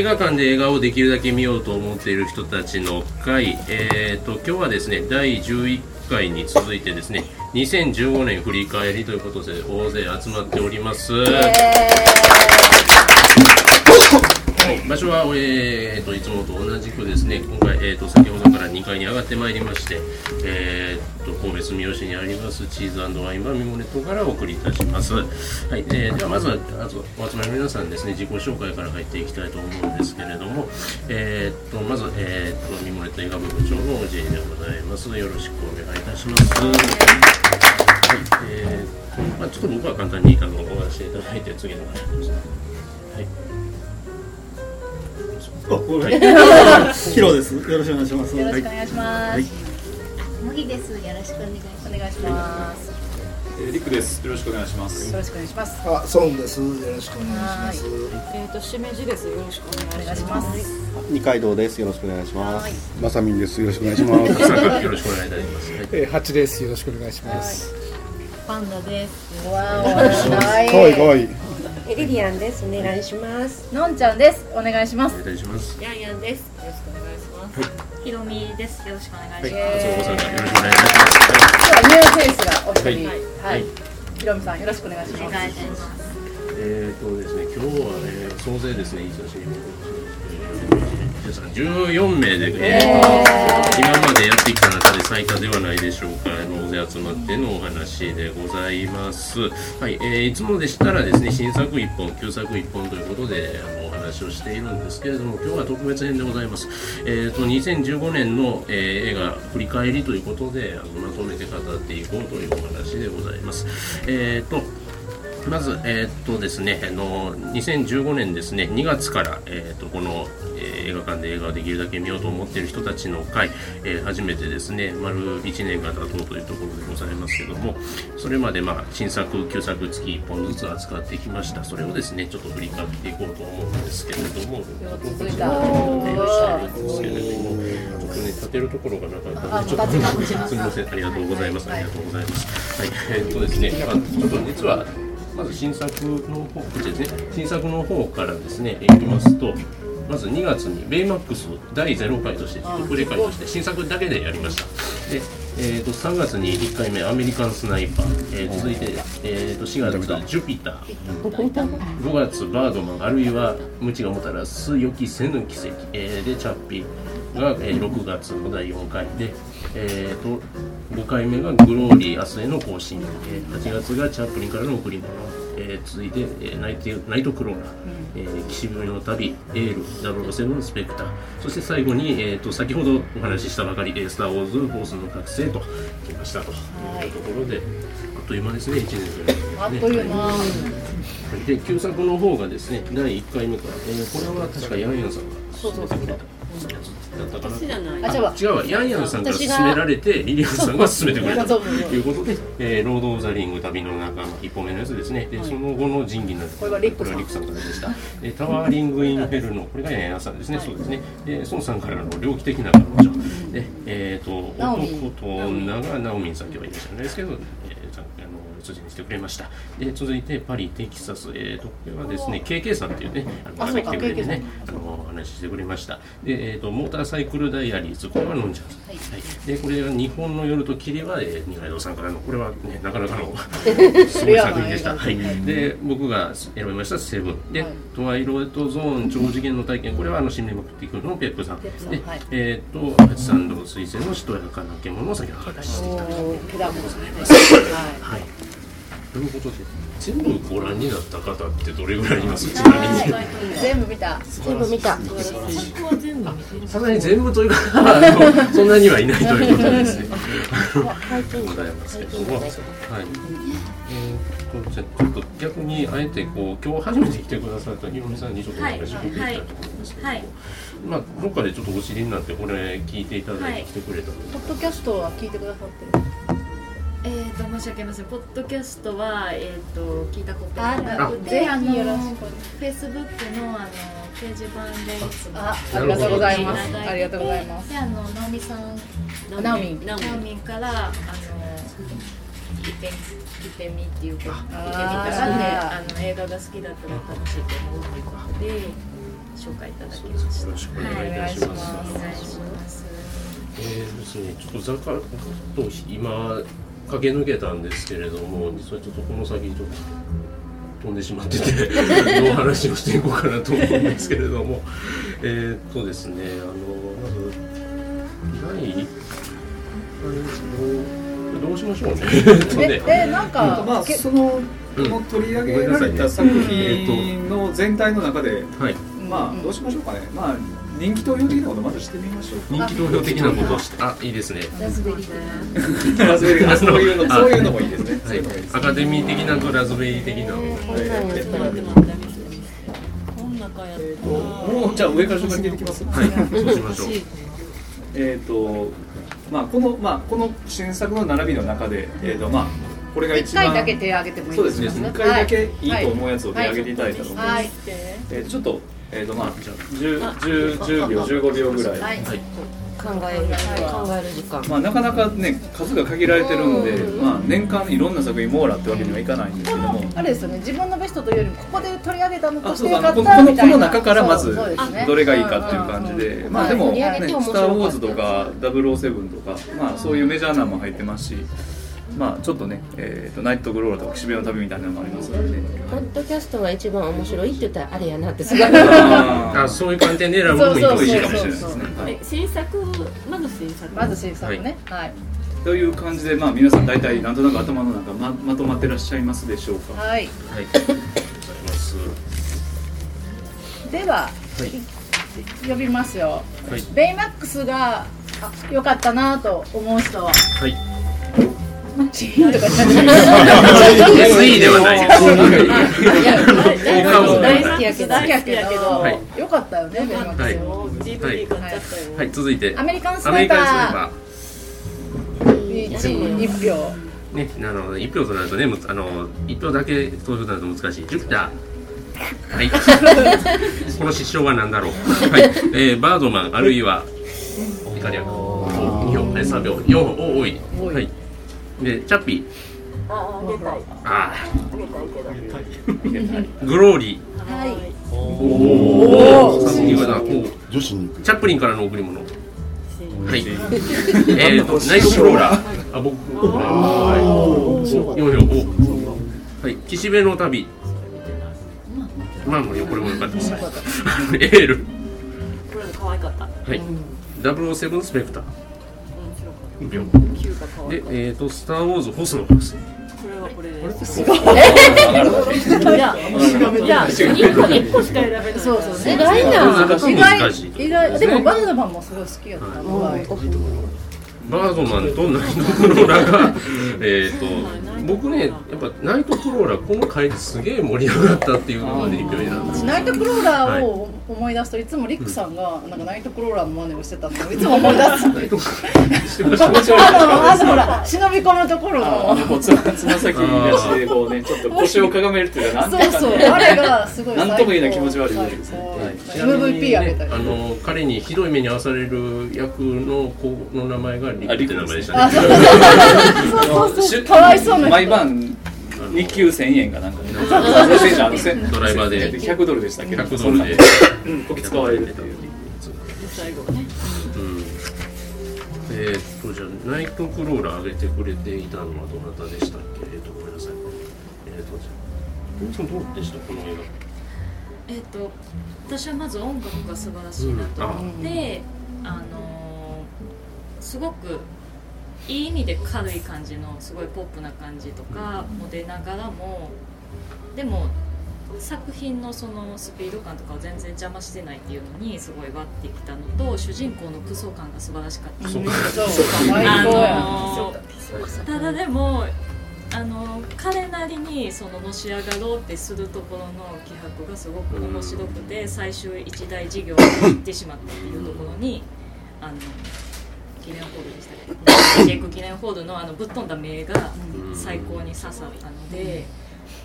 映画館で映画をできるだけ見ようと思っている人たちの会、えーと、今日はですね第11回に続いてですね2015年振り返りということで大勢集まっております。場所は、えーと、いつもと同じくですね今回、えーと、先ほどから2階に上がってまいりまして、えーと、神戸住吉にありますチーズワインバーミモネットからお送りいたします、はい。えー、ではまずはお集まりの皆さんですね自己紹介から入っていきたいと思うんですけれども、えー、とまず、えー、とミモネット映画部部長の OJ でございます。よろしくお願いいたします。はい。えーまあ、ちょっと僕は簡単にあのお話しいただいて次の方ですはいはい、ヒロです。よろしくお願いします。よろしくお願いします。麦です。よろしくお願いします。えー、リクです。よろしくお願いします。よろしくお願いします。あ、ソンです。よろしくお願いします。えっ、ー、と、しめじです。よろしくお願いします。二階堂です。よろしくお願いします。まさみんです。よろしくお願いします。よろしくお願いいたします。えー、八です。よろしくお願いします。パンダです。わお、かわいいかわいい。リリアンです。お願いします。のんちゃんです。お願いします。お願いします。ヤンヤンです。よろしくお願いします。はい、ひろみです。よろしくお願いします。はい、よろしくお願いします。今日はニューフェイスがお一人、はい、ひろみさんよろしくお願いします。お願いします。えっとですね、今日はね、総勢ですね、いい写真。さん14名で、えー、今までやってきた中で最多ではないでしょうか大勢集まってのお話でございます、はいえー、いつもでしたらですね新作1本旧作1本ということであのお話をしているんですけれども今日は特別編でございます、えーと、2015年の、えー、映画振り返りということであのまとめて語っていこうというお話でございます。えっ、ー、とまず、えー、っとですね、あの2015年ですね、2月から、えー、っとこの、えー、映画館で映画をできるだけ見ようと思っている人たちの会、えー、初めてですね、丸1年が経とうというところでございますけども、それまで、まあ、新作、旧作月1本ずつ扱ってきました。それをですね、ちょっと振り返っていこうと思うんですけれども、続いた。ですけれども、ちょっとね、立てるところがなかったので、ちょっとすみません、ありがとうございます。ありがとうございます。はい、えー、っとですね、まあ、ちょっと実は、まず新作の方ですね新作の方からですねいきますとまず2月にベイマックス第0回として特例会として新作だけでやりました。で、えー、と3月に1回目アメリカンスナイパー、えー、続いて、えー、と4月ジュピター。5月バードマン。あるいは無知がもたらす予期せぬ奇跡、えー、でチャッピーが、えー、6月の第4回でえーと、5回目がグローリー明日への更新、えー、8月がチャップリンからの贈り物、えー、続いて、えー、ナイトナイトクローラー、えー、岸辺の旅エール007スペクター。そして最後に、えーと、先ほどお話ししたばかり「スター・ウォーズ・フォースの覚醒」と来ましたと。い。うところであっという間ですね1年というのは、ね、あっという間、で旧作の方がですね第1回目から、えー、これは確かヤンヤンさんが。そうそうそうだったかなあ違うわ。ヤンヤンさんから勧められてリリアンさんが勧めてくれた。ということで「えー、ロード・オブ・ザ・リング旅の中の一歩目のやつですね。でその後の仁義なる。これはリックさん。からでした。でタワーリング・イン・フェルノ。これがヤンヤンさんですね、そうですね。で孫さんからの猟奇的な彼女でえっ、と男と女がナオミンさん今日はいらっしゃるんですけど、の筋にしてくれました。で続いてパリテキサス、えーと、これはですね KK さんっていうねあの方来てくれてねあの話してくれました。で、えーと、モーターサイクルダイアリーズ。これは飲んじゃう、はい、はい、でこれは日本の夜と霧は、えー、二階堂さんからのこれはねなかなかの すごい作品でした、はい、で僕が選びましたセブン。で、はい、トワイロイトゾーン超次元の体験。これはあの新メモクティクのペップさんで、はい、えっ、ー、と八三度水星のしとやかな獣を先ほど話していただきます。はい、ということで全部ご覧になった方ってどれぐらいいます？ちなみに。全部見た。全部見た。さすがに全部というかそんなにはいないということですね。ございますけど。もはい。えー、ちょっと逆にあえてこう今日初めて来てくださったひろみさんにちょっとお話を聞いていきたいと思うんですけども、はい。はい、まあどっかでちょっとお知りになってこれ聞いていただいて来てくれたので、ポッドキャストは聞いてくださってるえーと申し訳ありません。ポッドキャストはえっ、ー、と聞いたことなくてあのフェイスブックのあの掲示板でいつもあありがとうございます。ありがとうございます。であの直美さん直美。直美からあの聞いて聞いてみっていうか聞いてみたらねあの映画が好きだったら楽しいと思うということで紹介いただきました。よろしくお願いいたします。はい。お願いします。えーですね、ちょっとざかっと今駆け抜けたんですけれども、実はちょっとこの先ちょっと飛んでしまってての話をしていこうかなと思うんですけれども、えーっとですね、あのまず第あれどうどうしましょうね。えっとね。え、え、なんか、まあけそのこの取り上げられた作品の全体の中で、はい、まあどうしましょうかね。まあ人気投票的なことまずしてみましょうか。人気投票的なことをして、あ、いいですね。ラズベリーラズベリーあそういうのあそういうのもいいですね。はい、アカデミー的なとラズベリー的な。こんなのやったらこん中やっもうじゃあ上から順番に出てきます。はい、そうしましょう。えっとまあこのまあこの新作の並びの中でえっ、とまあこれが一一番回だけ手挙げてもいいそうですね。一回だけいいと思うやつを手はい挙げていただいたと思います。はい。えーちょっとえっ、とまあ十十十秒十五秒ぐらい。はい。はい、考える考える時間。まあなかなかね数が限られてるんで、まあ年間いろんな作品網羅ってわけにはいかないんですけども。あれですよね、自分のベストというよりも、ここで取り上げたのとあしてよかっそうだこのたみたいな。この中からまずどれがいいかっていう感じで、まあでも、ね、はい。スター・ウォーズとか007とか、まあそういうメジャーなのも入ってますし、まあちょっとね、えー、とナイト・グローラとか岸辺の旅みたいなのもありますので、ポッドキャストが一番面白いって言ったらあれやなってすごいあ、そういう観点で選ぶのもいいかもしれないいいかもしれないですね。はい新作？まず新作？まず新作ね。はい。という感じで、まあ皆さん大体なんとなく頭の中ままとまってらっしゃいますでしょうか。はい。はい、ありがとうございます。では、はい、呼びますよ。はい、ベイマックスがあ良かったなと思う人は、はい。チーンとか言っちゃって SE ではない。い。や大好きやけど好きやけど、はい。良かったよね、ベイマック。はい、DVD 買っちゃったよ。はい、続いて。アメリカンスアメリナイパー一票。ね、あの一票となるとね、むあの一票だけ投票となると難しい。ジュピター。はい。この失笑は何だろう。はい。えー、バードマンあるい。はイカリアン。二票、え三票、四票、お多い。はい。で、チャッピー。ああげたい。ああげたいけど。ーグローリー。はいおお。女子にチャップリンからの贈り物。はい。えっと、ナイトクローラー。あ、僕。はい。四票。お。はい。岸辺の旅。まあ、もうこれも良かったです。エール。これも可愛かった。はい。007スペクター。面白か秒。った。キューで、えっと、スター・ウォーズ、ホスのです。た。これはこれです。いや、いや、一個一個しか選べない。そうそうね。意外な意外意外でもバードマンもすごい好きやった。はいバードマンとナイトクローラーが、えっと、僕ね、やっぱナイトクローラー、この回ですげえ盛り上がったっていうのがね、勢いなんです。ナイトクローラーを思い出すといつもリックさんがなんかナイトクローラーの真似をしてたのをいつも思い出す。あのあとほら忍び込むところあの。つまつま先出してこうねちょっと腰をかがめるっていうかなんていうかねそうそうあれがすごい。なんとも言えない気持ち悪いですね MVP あげたりあ。の彼にひどい目に遭わされる役の子の名前がリクって名前でしたね。あそうそうそう。そ うかわいそうな人。毎晩日給1000円がなんかね。1000円あの1000ドライバーで。100ドルでしたっけ？ど100ドルで。うん。こき使われるっていう。最後ね。うん。えーっとじゃあナイトクローラー上げてくれていたのはどなたでしたっけ？えーっとごめんなさい。えーっとじゃあ皆さんどうでした？この映えっと私はまず音楽が素晴らしいなと思って、あのーすごくいい意味で軽い感じのすごいポップな感じとかも出ながらもでも作品のそのスピード感とかを全然邪魔してないっていうのにすごい割ってきたのと主人公のクソ感が素晴らしかった。そう。あ。のーただでもあの彼なりにそののし上がろうってするところの気迫がすごく面白くて最終一大事業に行ってしまったっていうところにあの記念ホールでしたっけジェイク記念ホールのあのぶっ飛んだ名が最高に刺さったので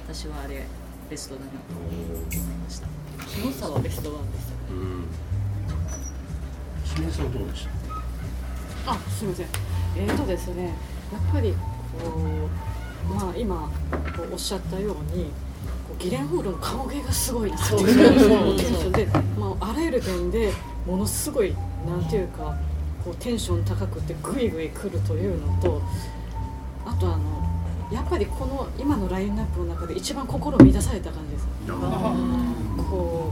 私はあれベストだなと思いましたキモさはベストワンでした画？うん。清水さんどうでした？あすみませんえーとですねやっぱりこうまあ今こうおっしゃったようにこギレンホールの顔芸がすごいなってそういうそうそうテンションで、まあ、あらゆる点でものすごいなんていうかこうテンション高くてグイグイ来るというのとあとあのやっぱりこの今のラインナップの中で一番心乱された感じです。こ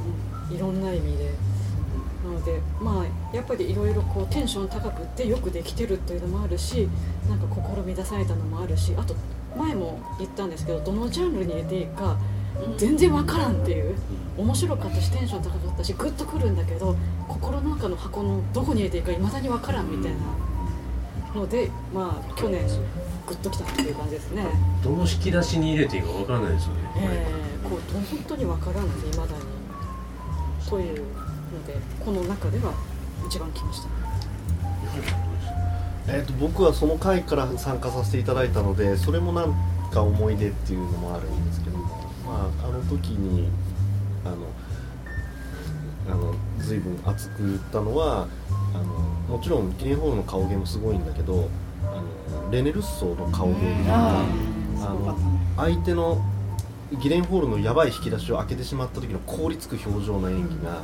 ういろんな意味で。なのでまあやっぱりいろいろこうテンション高くってよくできてるっていうのもあるしなんか心乱されたのもあるしあと前も言ったんですけどどのジャンルに入れていいか全然わからんっていう面白かったしテンション高かったしグッとくるんだけど心の中の箱のどこに入れていいかいまだにわからんみたいなのでまあ去年グッときたっていう感じですね。どの引き出しに入れていいかわからないですよね、えー、こう本当にわからないいまだに。というのでこの中では一番きました。えー、と僕はその回から参加させていただいたのでそれもなんか思い出っていうのもあるんですけども、まあ、あの時にあのあの随分熱く言ったのはあのもちろんキリンホールの顔芸もすごいんだけどあのレネルッソの顔芸っていうかあの相手のギレンホールのやばい引き出しを開けてしまった時の凍りつく表情の演技が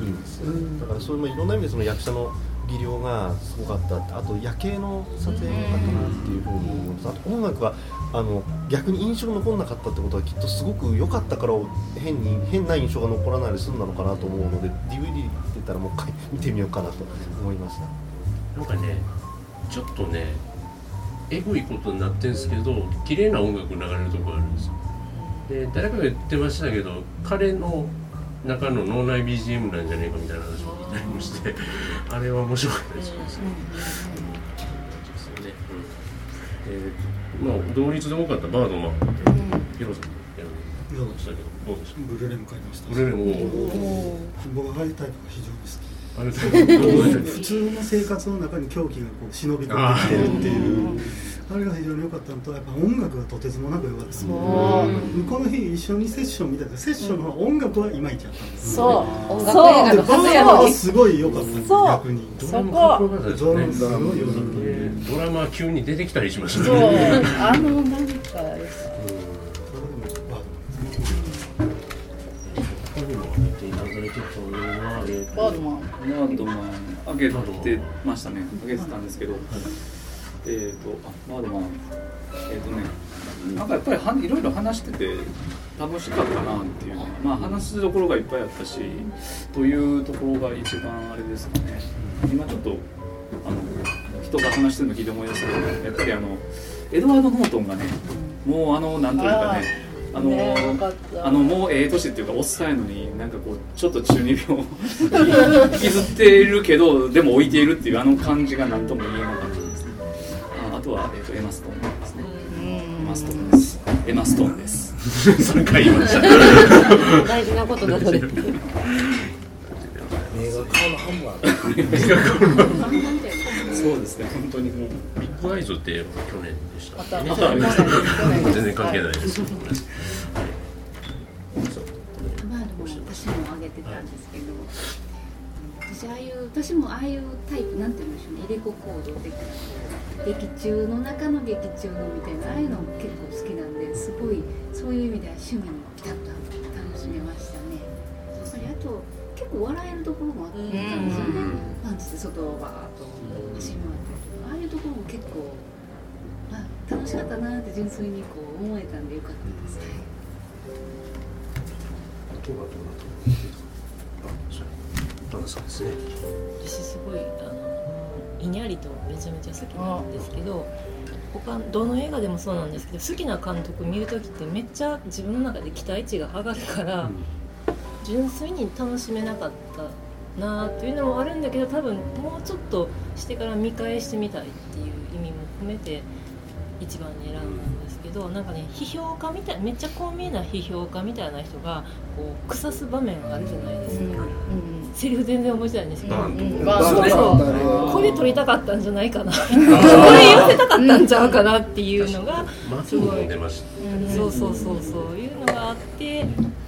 いいんですよ、だからそれもいろんな意味でその役者の技量がすごかった。あと夜景の撮影が良かったなっていうふうに思います。あと音楽があの逆に印象残らなかったってことはきっとすごく良かったから変に変な印象が残らないで済んだのかなと思うので DVD 出たらもう一回見てみようかなと思いました。なんかねちょっとねエゴいことになってるんですけど綺麗な音楽流れるとこあるんですよ。で誰かが言ってましたけど彼の中の脳内 BGM なんじゃねえかみたいな話を聞いたりもしてあれは面白かったですよね。ですよねうん。えーまあ同率で多かったバードマン。ってヒロさんやりましたけどどうでした？ブルーレイも買いました。ブルーレイも。僕はああいうタイプが非常に好きあれと普通の生活の中に狂気がこう忍び込んできてるっていう。あれが非常に良かったのとやっぱ音楽がとてつもなく良かった。そう。この日一緒にセッション見たけどセッションの音楽はいまいちやったんですそう。音楽映画のはすごい良かった。そう。逆に。そドラマかっこよこかったですよね。ドラマすごい良かっドラマ急に出てきたりしましたそう。ねあのなんかバードマンナードマン上げてましたね。上げてたんですけど、えっ、とあナードマンえっ、とねなんかやっぱりはいろいろ話してて楽しかったなっていうね。まあ話すところがいっぱいあったしというところが一番あれですかね。今ちょっとあの人が話してるの聞いて思い出したけどやっぱりあのエドワード・ノートンがねもうあのなんというかねあのねあのもうええ年っていうかおっさんやのになんかこうちょっと中二病引きずっているけどでも老いているっていうあの感じが何とも言えなかったですね。ああとは、えー、とエマストーンですね。エマストーンです。エマストーンです。3回言いました。大事なことなので映画顔のハンバーグそうですね本当にもうビッグアイズって去年でしたね全然関係ないです、はいまあでも私も挙げてたんですけど、私ああいう私もああいうタイプなんて言うんでしょうね入れ子行動的劇中の中の劇中のみたいなああいうのも結構好きなんですごいそういう意味では趣味もピタッと楽しめました。結構笑えるところもあったんですよねパンチで外をバーッと走り回ってるああいうところも結構あ楽しかったなって純粋にこう思えたんでよかったです、はうなとあそう旦那さん。ですね私すごいあのイニャリとめちゃめちゃ好きなんですけど他どの映画でもそうなんですけど好きな監督見る時ってめっちゃ自分の中で期待値が上がるから、純粋に楽しめなかったなっていうのもあるんだけど多分もうちょっとしてから見返してみたいっていう意味も込めて一番に選んだんですけどなんかね批評家みたいめっちゃこう見えな批評家みたいな人がこう腐す場面あるじゃないですか、セリフ全然覚えてないんですけど、バーンと。そうバーンとそう。これ撮りたかったんじゃないかな。これ言わせたかったんちゃうかなっていうのが松も出ましたそうそうそうそう。いうのがあってまあ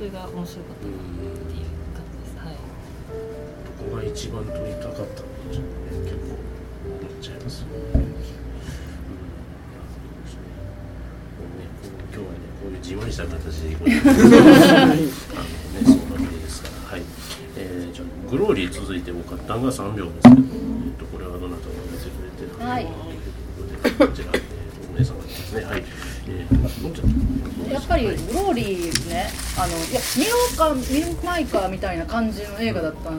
それが面白かったなっていう感じですはいここが一番撮りたかったん。じゃない結構思っちゃいますよね。うん。今日はねこういうじん。わりした形でいくあのねそん。なわけですからはい、えー、じゃあグローリー続いても勝ったん。が3秒ですけど、えっとこれはどなたが見せてくれてるのかということでこちら、えー、お姉さん。がですねはい、やっぱりグローリーねあのいや見ようか見ないかみたいな感じの映画だったの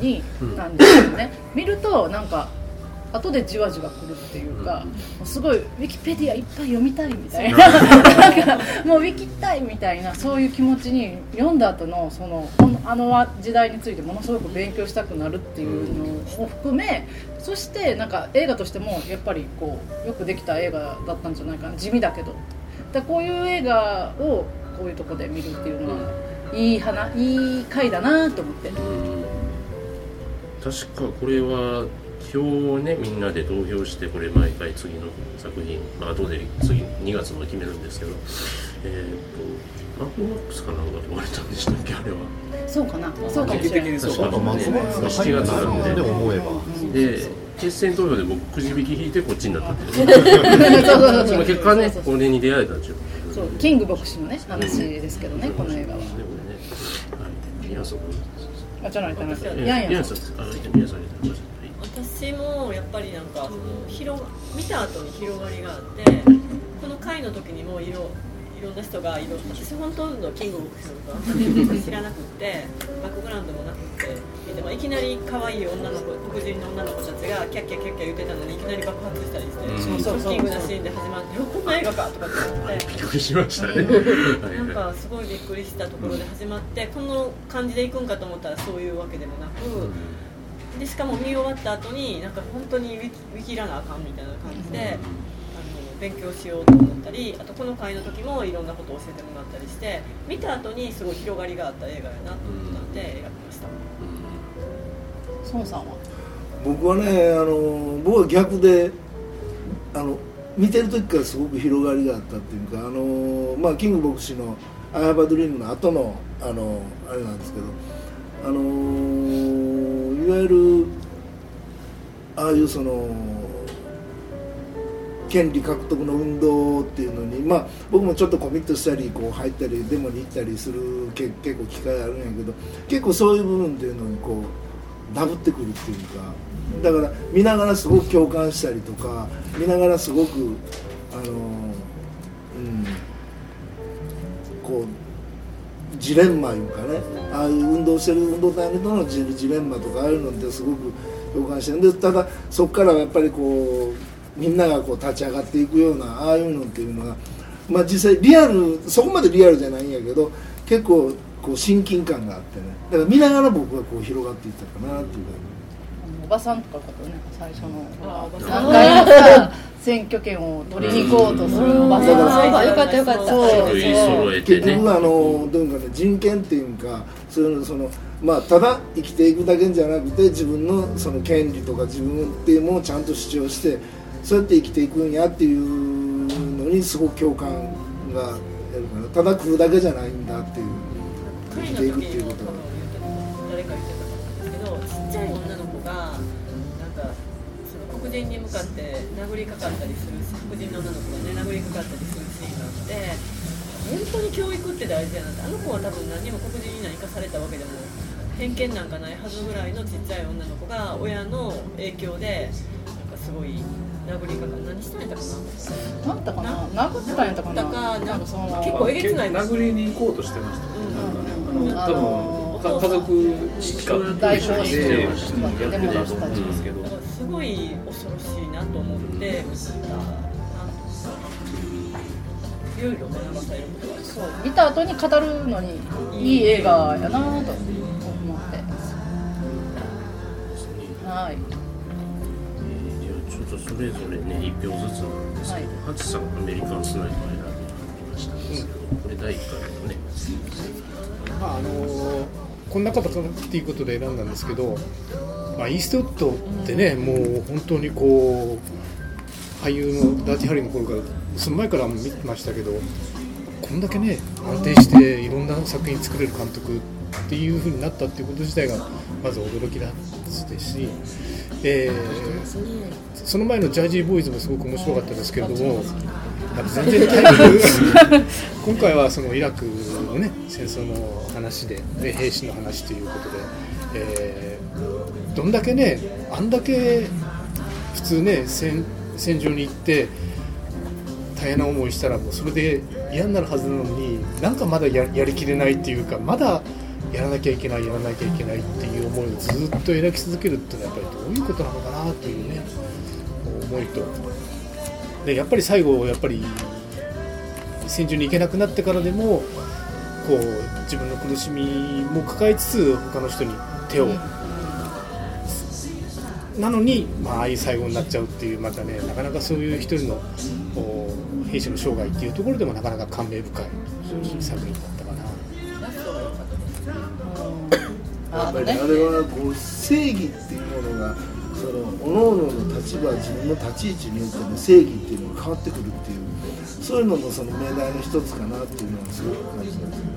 に、うん。なんですけどね。見るとなんか後でじわじわくるっていうか、もうすごいウィキペディアいっぱい読みたいみたいな。なんかもうウィキたいみたいなそういう気持ちに読んだ後のそのあの時代についてものすごく勉強したくなるっていうのを含めそしてなんか映画としてもやっぱりこうよくできた映画だったんじゃないかな。地味だけど。だこういう映画をこういうとこで見るっていうのはいい花いい回だなと思って。確かこれは票をねみんなで投票してこれ毎回次の作品まあ後で次2月の決めるんですけどえっ、とマックマックスかなんかと言われたんでしたっけあれは。そうかな。そうかもしれない。確か。あとマックマックスが7月なんで。ね思えば。で決選投票で僕くじ引き引いてこっちになったっていうそうそうそうその結果ねそうそうそうこれに出会えたんですよそうキング牧師のね話ですけどね、この映画は。はい宮さんあ、じゃないじゃない。いいやいや宮さんあ宮さん私もやっぱりなんかその広が見た後に広がりがあってこの回の時にもいろいろんな人がいろ私本当のキングボクシのことあんまり知らなくってバックグラウンドもなくってでもいきなり可愛い女の子黒人の女の子たちがキャッキャキャッキャ言ってたのにいきなり爆発したりして、うん。ショッキングなシーンで始まってこんな映画かとかって思って。びっくりしましたね。なんかすごいびっくりしたところで始まってこの感じでいくんかと思ったらそういうわけでもなくでしかも見終わった後になんか本当にウィキウィキらなあかんみたいな感じで、あの勉強しようと思ったりあとこの回の時もいろんなことを教えてもらったりして見た後にすごい広がりがあった映画やなと思ったので選びました。孫さんは？僕はねあの僕は逆であの見てる時からすごく広がりがあったっていうかあの、まあ、キング牧師の「アイハバドリームの後のあのあれなんですけどあのいわゆるああいうその権利獲得の運動っていうのにまあ僕もちょっとコミットしたりこう入ったりデモに行ったりするけ結構機会あるんやけど結構そういう部分っていうのにこうダブってくるっていうかだから見ながらすごく共感したりとか見ながらすごくあのうんこうジレンマいうかねああいう運動してる運動体とのジジレンマとかああいうのってすごく共感してるでただそこからやっぱりこうみんながこう立ち上がっていくようなああいうのっていうのが、まあ、実際リアルそこまでリアルじゃないんやけど結構こう親近感があってねだから見ながら僕はこう広がっていったかなっていうかおばさんとかことね、最初の。あおばさん。選挙権を取りに行こうとするおばさん。あよかったよかった。そう。そう。結局あのどう。いう。かね人権っていう。かそう。いう。のそのまあただ生きていくだけじゃなくて自分のその権利とか自分っていう。ものをちゃんと主張してそう。やって生きていくんやっていう。のにすごく共感がやるからただ食う。だけじゃないんだっていう。生きていくっていう。ことは。人に向かって殴りかかったりする黒人の女の子がね殴りかかったりするシーンがあって本当に教育って大事やなって。あの子は多分何にも黒人に何かされたわけでも偏見なんかないはずぐらいのちっちゃい女の子が親の影響でなんかすごい殴りかか何したんやったかな？なんだかな？殴ったんやったかな？なんかその結構えげつない殴りに行こうとしてましたね、うん。多分か家族しか。代表してやってたと思うんですけど、すごい恐ろしいなと思って見たいろいろ学ばされることはそう。見た後に語るのにいい映画やなと思ってはいちょっとそれぞれね一票ずつなんですけど、ハチさんアメリカンスナイパー選んでみました。んですけど、これ第1回のね。まああのこんな方かっていうことで選んだんですけど、まあ、イーストウッドってね、もう本当にこう俳優のダーティ・ハリーの頃からその前から見てましたけどこんだけね安定していろんな作品作れる監督っていう風になったっていうこと自体がまず驚きだですし、えーその前のジャージーボーイズもすごく面白かったですけれどもまあ全然タイプ今回はそのイラクのね戦争の話でで兵士の話ということで、えーどんだけねあんだけ普通ね戦戦場に行って大変な思いしたらもうそれで嫌になるはずなのになんかまだややりきれないっていうかまだやらなきゃいけないやらなきゃいけないっていう思いをずっと描き続けるっていうのはやっぱりどういうことなのかなというね思いとでやっぱり最後やっぱり戦場に行けなくなってからでもこう自分の苦しみも抱えつつ他の人に手を、なのに、まあ、ああいう最後になっちゃうっていうまたねなかなかそういう一人の兵士の生涯っていうところでもなかなか感銘深い作品だったかな。やっぱりあれはこう正義っていうものがその各々の立場自分の立ち位置によっての正義っていうのが変わってくるっていうそういうのもその命題の一つかなっていうのはすごく感じますよね。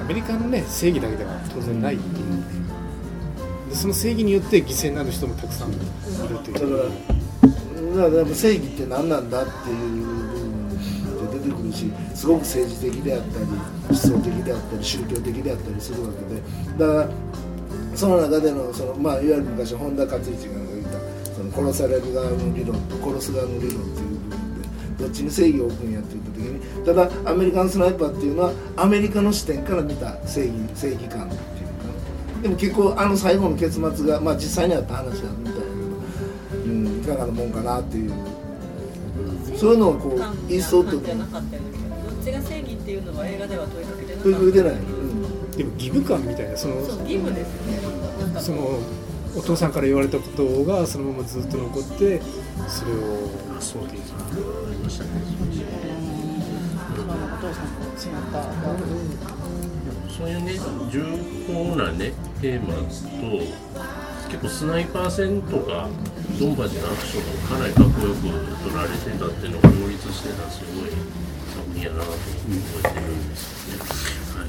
アメリカのね正義だけでは当然ないっていう、でその正義によって犠牲になる人もたくさんいるというだからだから正義って何なんだっていう部分で出てくるしすごく政治的であったり思想的であったり宗教的であったりするわけでだからその中でのその、まあ、いわゆる昔本田勝一が言ったその殺される側の理論と殺す側の理論っていう部分でどっちに正義を置くんやって言った時にただアメリカンスナイパーっていうのはアメリカの視点から見た正義正義感っていうかでも結構あの最後の結末が、まあ、実際にあった話だみたいなうん、いかがなもんかなっていう、そういうのをこうイーストウッドじゃなかったよねどっちが正義っていうのは映画では問いかけてなかった問いかけてない、でも義務感みたいなそのそう義務ですよね。なんかそのお父さんから言われたことがそのままずっと残ってそれをそうでそういうね重厚なねテーマと結構スナイパー戦とかドンバジのアクションがかなりかっこよく撮られてたっていうのが両立してたすごい作品やなと覚えてるんですよね。はい、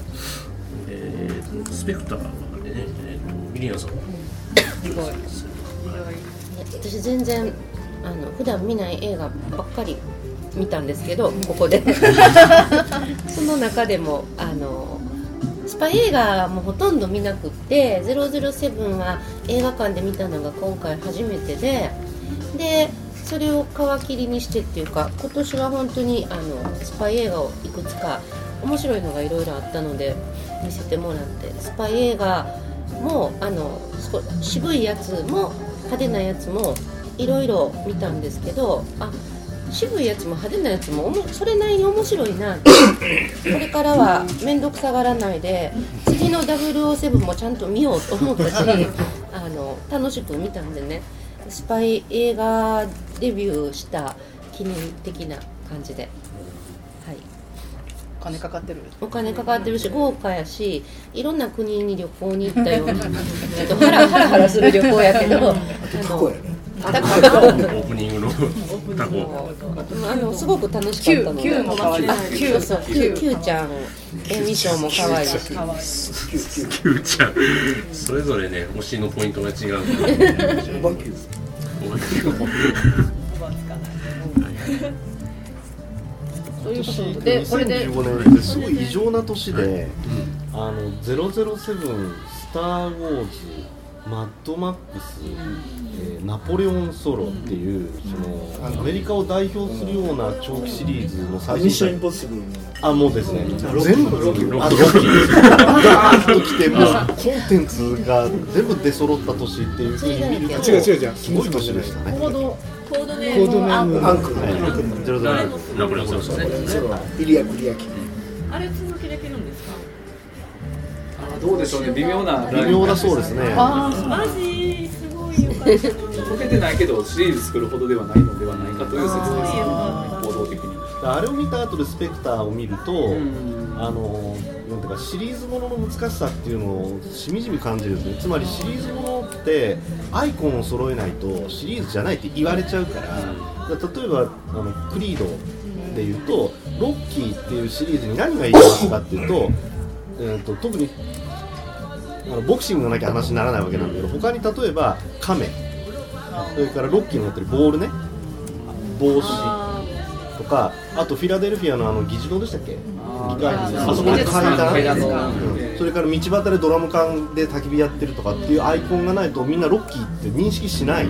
えー、スペクターがね、えーと、ミリアンさん。私全然あの普段見ない映画ばっかり見たんですけどここで。その中でもあのスパイ映画もほとんど見なくって「007」は映画館で見たのが今回初めてででそれを皮切りにしてっていうか今年は本当にあのスパイ映画をいくつか面白いのがいろいろあったので見せてもらってスパイ映画もあの少渋いやつも派手なやつもいろいろ見たんですけどあ渋いやつも派手なやつもそれなりに面白いなこれからは面倒くさがらないで次の007もちゃんと見ようと思ったし あの楽しく見たんでねスパイ映画デビューした記念的な感じで。金かかってる。お金かかってるし豪華やしいろんな国に旅行に行ったような。ちょっとハラハラハラする旅行やけど。あのタコ。オープニングのタコ。あのすごく楽しかったの。で Q も可愛い。あ Q そう Q, Q ちゃん。エミションも可愛い。しキューちゃん。それぞれね推しのポイントが違うおばきゅうおばきゅうそういうこと今で年これで2015年ってすごい異常な年で、あの007、スター・ウォーズ、マッドマックス、えーナポレオンソロっていう、そのアメリカを代表するような長期シリーズの最ミッションイン新ポッシブルの。あもうですね。ロッキー。全部ロッキー。あロッキー。ガー ッときてもうコンテンツが全部出揃った年っていうふうに見ると違う違う違う。すごい年でしたねコードネコーム。アンクゼロゼロナポレオンソロですね。そうイリア・クリアキあれ続きできるんですか？あどうでしょうね。微妙な。微妙だそうですねマジすごいよかった解けてないけどシリーズ作るほどではないのではないかという説です。ね報道的に。あれを見た後でスペクターを見ると、あのなんていうかシリーズものの難しさっていうのをしみじみ感じるんですね。つまりシリーズものってアイコンを揃えないとシリーズじゃないって言われちゃうから例えばあのクリードでいうとロッキーっていうシリーズに何がいいかっていうと,、えー、と特にあのボクシングがなきゃ話にならないわけなんだけど他に例えばカメそれからロッキーのやってるボールね。帽子かあとフィラデルフィアのあの議事堂でしたっけ？あそこの階段それから道端でドラム缶で焚き火やってるとかっていうアイコンがないとみんなロッキーって認識しない。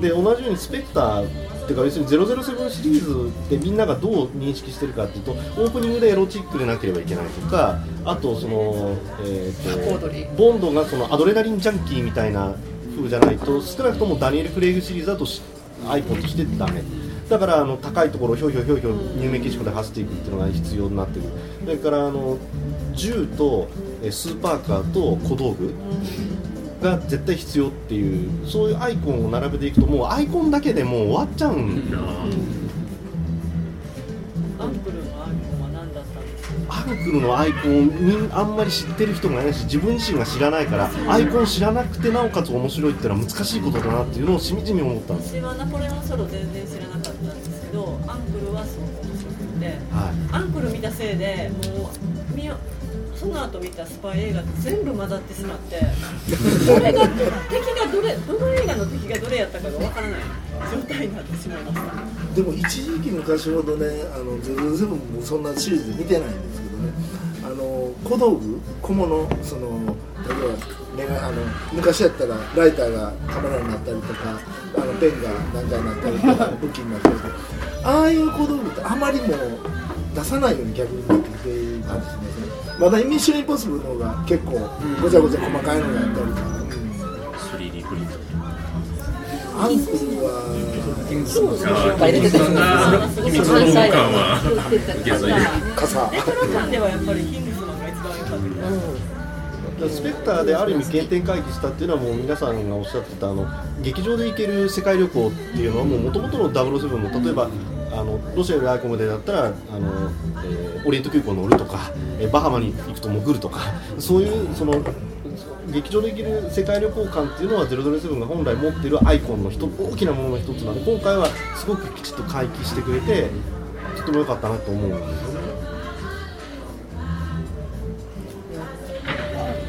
で同じようにスペクターっていうか要するに007シリーズってみんながどう認識してるかっていうとオープニングでエロチックでなければいけないとかあとその、えーとボンドがそのアドレナリンジャンキーみたいな風じゃないと少なくともダニエル・クレイグシリーズだとしアイコンとしてダメだからあの高いところをひょうひょうひょうひょう入メキシコで走っていくっていうのが必要になってる。それからあの銃とえースーパーカーと小道具が絶対必要っていうそういうアイコンを並べていくともうアイコンだけでもう終わっちゃうん。だアンプルのアイコンは何だったんですか？アンクルのアイコンをみんあんまり知ってる人がいないし自分自身が知らないからアイコン知らなくてなおかつ面白いっていうのは難しいことだなっていうのをしみじみ思ったんです私はナポレオンソロ全然知らアンクルはすごく面白くて、はアンクル見たせいでもう見よその後見たスパイ映画って全部混ざってしまってどれが敵がどれ？どの映画の敵がどれやったかがわからない。状態になってしまいました。でも一時期昔ほどね「あの007」もそんなシリーズで見てないんですけどね。あの小道具？小物？その例えば目があの昔やったらライターがカメラになったりとかあのペンが何かになったりとか武器になったりとか。ああいう小道具ってあまりもう出さないように逆になってきてる感じしますね。まだミッションインポッシブルの方が結構ごちゃごちゃ細かいのがあったりとか、3D プリントアンはそうですね。秘密のは受け継いで傘ではやっぱりキングスマンが一番良かったです、スペクターである意味原点回帰したっていうのはもう皆さんがおっしゃってたあの劇場で行ける世界旅行っていうのはもう元々の007の例えばあのロシアよりアイコムでだったらあの、えーオリエント空港乗るとか、えーバハマに行くと潜るとか そういうその劇場で行ける世界旅行感っていうのは007が本来持っているアイコンの一大きなものの一つなので今回はすごくきちっと回帰してくれてとても良かったなと思うんですよね。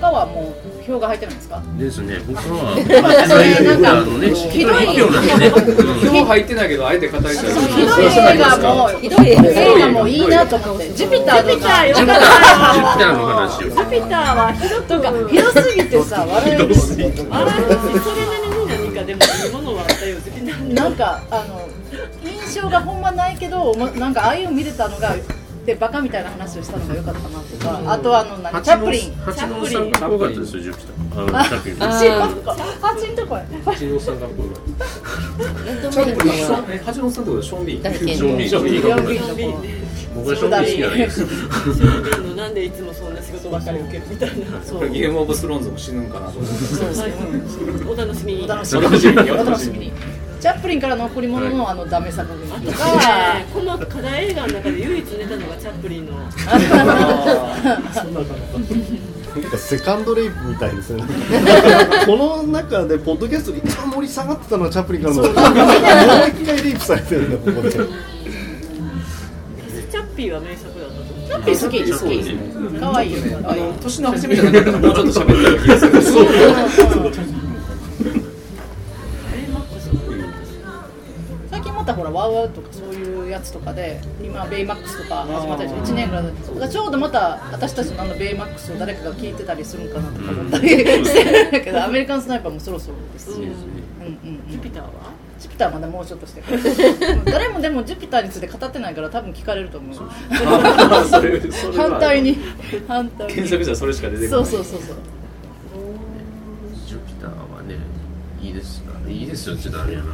他はもう票が入ってるんですか？ですね。僕はなんかひどい発表なんでね。票入ってないけどあえて語りたいひどい映画もひどい映画もいいなと思って。ジュピターとかジュピターよジュピタージュピターの話を。ジュピターはひどとかひどすぎてさ笑えるひどすぎてあれそれなりに何かでもいいものはあったよなんかあの印象がほんまないけどもなんかああいうの見れたのがでバカみたいな話をしたのが良かったなとか、あとはあの何チャップリン。八能さんが怖かったですよジュピタ。ーあのあチャップリン。八のとこ八のとこ八能さんか。ったチャップリン八野さんってことはショーンビーンショーンビーンショーンビーンビーン僕はショーンビーン好きじゃないですショーンビーンのなんでいつもそんな仕事ばっかり受けるみたいなゲームオブスローンズも死ぬんかなと思って。はいお楽しみに。お楽しみに。お楽しみにチャップリンから残り物のあのダメ作品とか、ねこの課題映画の中で唯一寝たのがチャップリンの。なんかセカンドレイプみたいですね。この中でポッドキャストで一番盛り下がってたのはチャップリンからの。もう一回レイプされてるんだここで。チャッピーは名作だったと思う。チャッピー好き好き。可愛いよあの年の初めじゃなかったらもうちょっと喋ってる気がするまたほらワウワウとかそういうやつとかで今ベイマックスとか始まったりして1年ぐらいだからちょうどまた私たちのあのベイマックスを誰かが聞いてたりするんかなとか思ったりしてるんだけどアメリカンスナイパーもそろそろです。し、うんうんうん、ジュピターは？ジュピターはまだもうちょっとして誰もでもジュピターについて語ってないから多分聞かれると思う。反対に。反対に。検索したらそれしか出てこない。そうそうそうそう。ジュピターはねいいですかいいですよって言ったらあれやな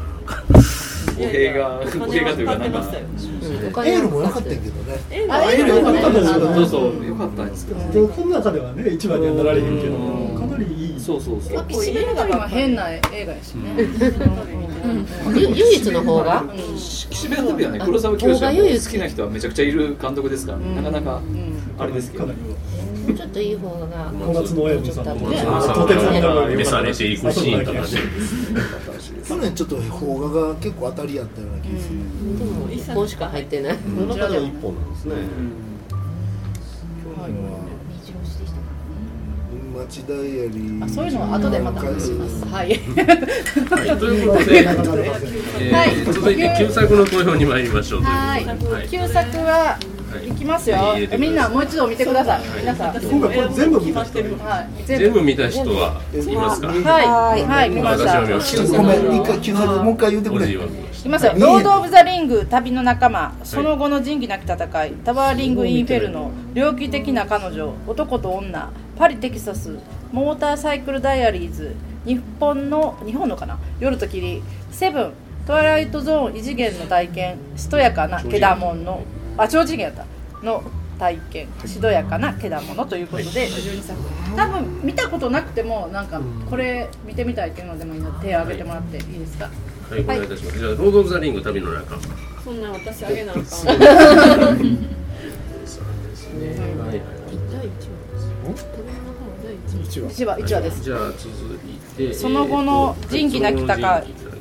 語弊が語弊がというかなんか。エールも良かったけどね。あエール良かったですよそうそうよかったんですけどでこの中ではね一番にはなられへんけどかなりいい。そうそうそう。シネマは変な映画やしね、ゆ唯一の方が？岸辺の時はね黒沢清はもう好きな人はめちゃくちゃいる監督ですから、なかなかあれですけど、もうちょっといい方が。小夏の親分さんと召されていくシーンとかね。去年ちょっと邦画が結構当たりやったような気がする、でも一本しか入ってないこの中では一本なんですね。去年は目白押しでしたからね。町ダイアリーあそういうのは後でまた話します。はい。はい、ということで、続いて旧作の投票に参りましょうはい、旧作はい。きますよ。みんなもう一度見てください。皆さん。今回これ全部見ましたはい。全部見た人はいますか？はい。はい。見ました。私は見ましたごめん一回旧作もう一回言ってくれ。いきますよ「ロード・オブ・ザ・リング旅の仲間。その後の仁義なき戦い。タワーリング・インフェルノ。猟奇的な彼女。男と女。パリ・テキサス。モーターサイクル・ダイアリーズ。日本の日本のかな？夜と霧。セブン。トワイライトゾーン異次元の体験。しとやかな。けだもんのあ超次元やった。の体験。しどやかなけだものということで。12作多分見たことなくてもなんかこれ見てみたいっていうのでもいいので手を挙げてもらっていいですか？たはい、お願いいたします。じゃあ、ロード・オブ・ザ・リング旅の中。間。そんな私あげなあかん。そうですね。はいはい。第一話。一話一話です。じゃあ、続いて。その後の仁義なき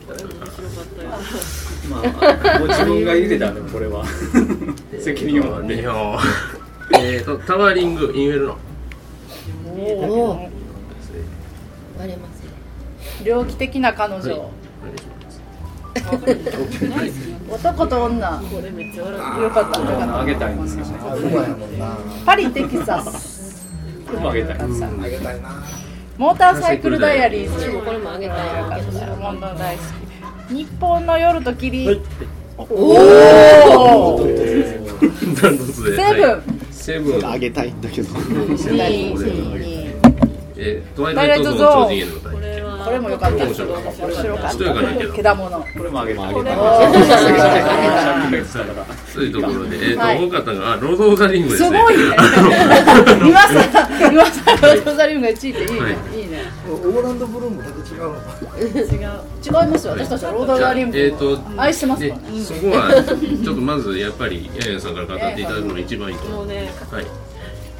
戦いまあ、ご自分が入れたんでこれは。責任はねよえーとタワーリングインフェルノおお割れます猟奇的な彼女、男と女。これめっちゃよかったよかったあげたいんですけどね。うまいもんなパリテキサス。あげたい。あげたいなモーターサイクルダイアリーズ。これもあげたい。大好き。日本の夜と霧、おおセブン。セブン。あげたいんだけど。えートワイライトゾーン。超次元の体験これも良かった。面白かった。面白かっしとやかなけどた。けだものこれもあげたいこれもそういうところで、えーとはい多かったのがロード・オブ・ザ・リングですすねごいね。今さ今さロードザリウムが1位っていいね、はい。い、いね。オーランドブルームだけ違うの違う。違いますよ。私たちはロードザリウム。えーと愛してますそこはちょっとまずやっぱりヤヤさんから語っていただくのが一番いいと思うもうねはい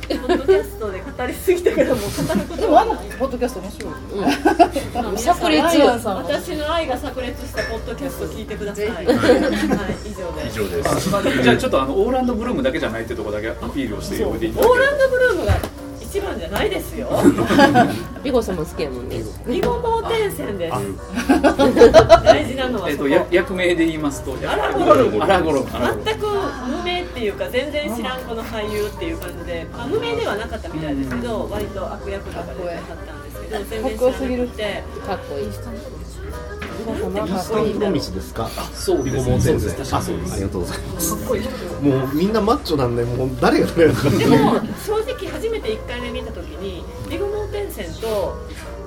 ポッドキャストで語りすぎたからもう語ることでもあのポッドキャスト面白い、炸裂私の愛が炸裂したポッドキャスト聞いてください。はい、以上です。以上です。じゃあちょっとあのオーランドブルームだけじゃないってところだけアピールをしておいていただけるオーランドブルームが一番じゃないですよ。ビゴさんも好きやもんね。リゴ盲点線です。大事なのはそこ。えっとや役名で言いますとアラゴロムアラゴロ全く無名っていうか全然知らんこの俳優っていう感じで、まあ、無名ではなかったみたいですけど割と悪役とかでったんですけど全然知らなくて。かっこいい。インスタントプロミスですか？そうです。そうです。あそうです。ありがとうございます。かっこいいもうみんなマッチョなんでもう誰が誰だか。でも正 直初めて1回目見た時にリゴモーテンセンと、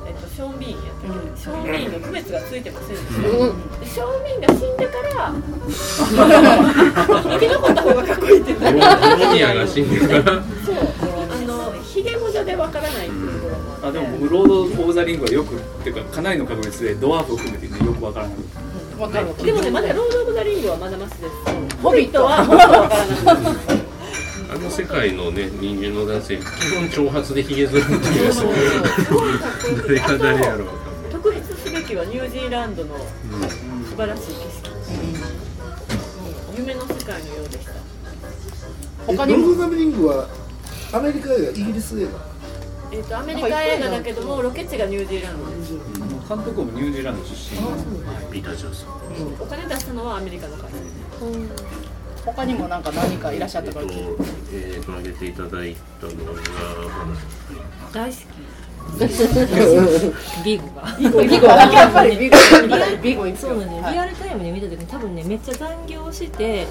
えっと、ショーン・ビーンやったっけ、ショーン・ビーンの区別がついてませんでした、うん。でショーン・ビーンが死んでから生き残った方がかっこいいっていうボロミアが死んでから。そう。あのひげもじゃでわからないっていうところもあって。あでも僕ロード・オブ・ザ・リングはよくっていうかかなりの確率でドワーフを含めて、ね、よくわからない。わかるでもねまだロード・オブ・ザ・リングはまだマシです。ホビットはもっとわからない。あ の世界のね人間の男性基本長髪でひげ剃るっていうそうそうそう誰が誰やろうか特筆すべきはニュージーランドの素晴らしい景色、夢の世界のようでした他にも。ロード・ザ・リングはアメリカ映画イギリス映画。えー、とアメリカ映画だけどもロケ地がニュージーランドです。監督もニュージーランド出身。ピーター・ジョンソン。お金出したのはアメリカの会社他にもなんか何かいらっしゃったかえっとら聞いてえーと挙げていただいたのが大好きビーゴが。ビゴビゴやっぱりビゴビゴそうなんです、リアルタイムで見た時に多分ねめっちゃ残業して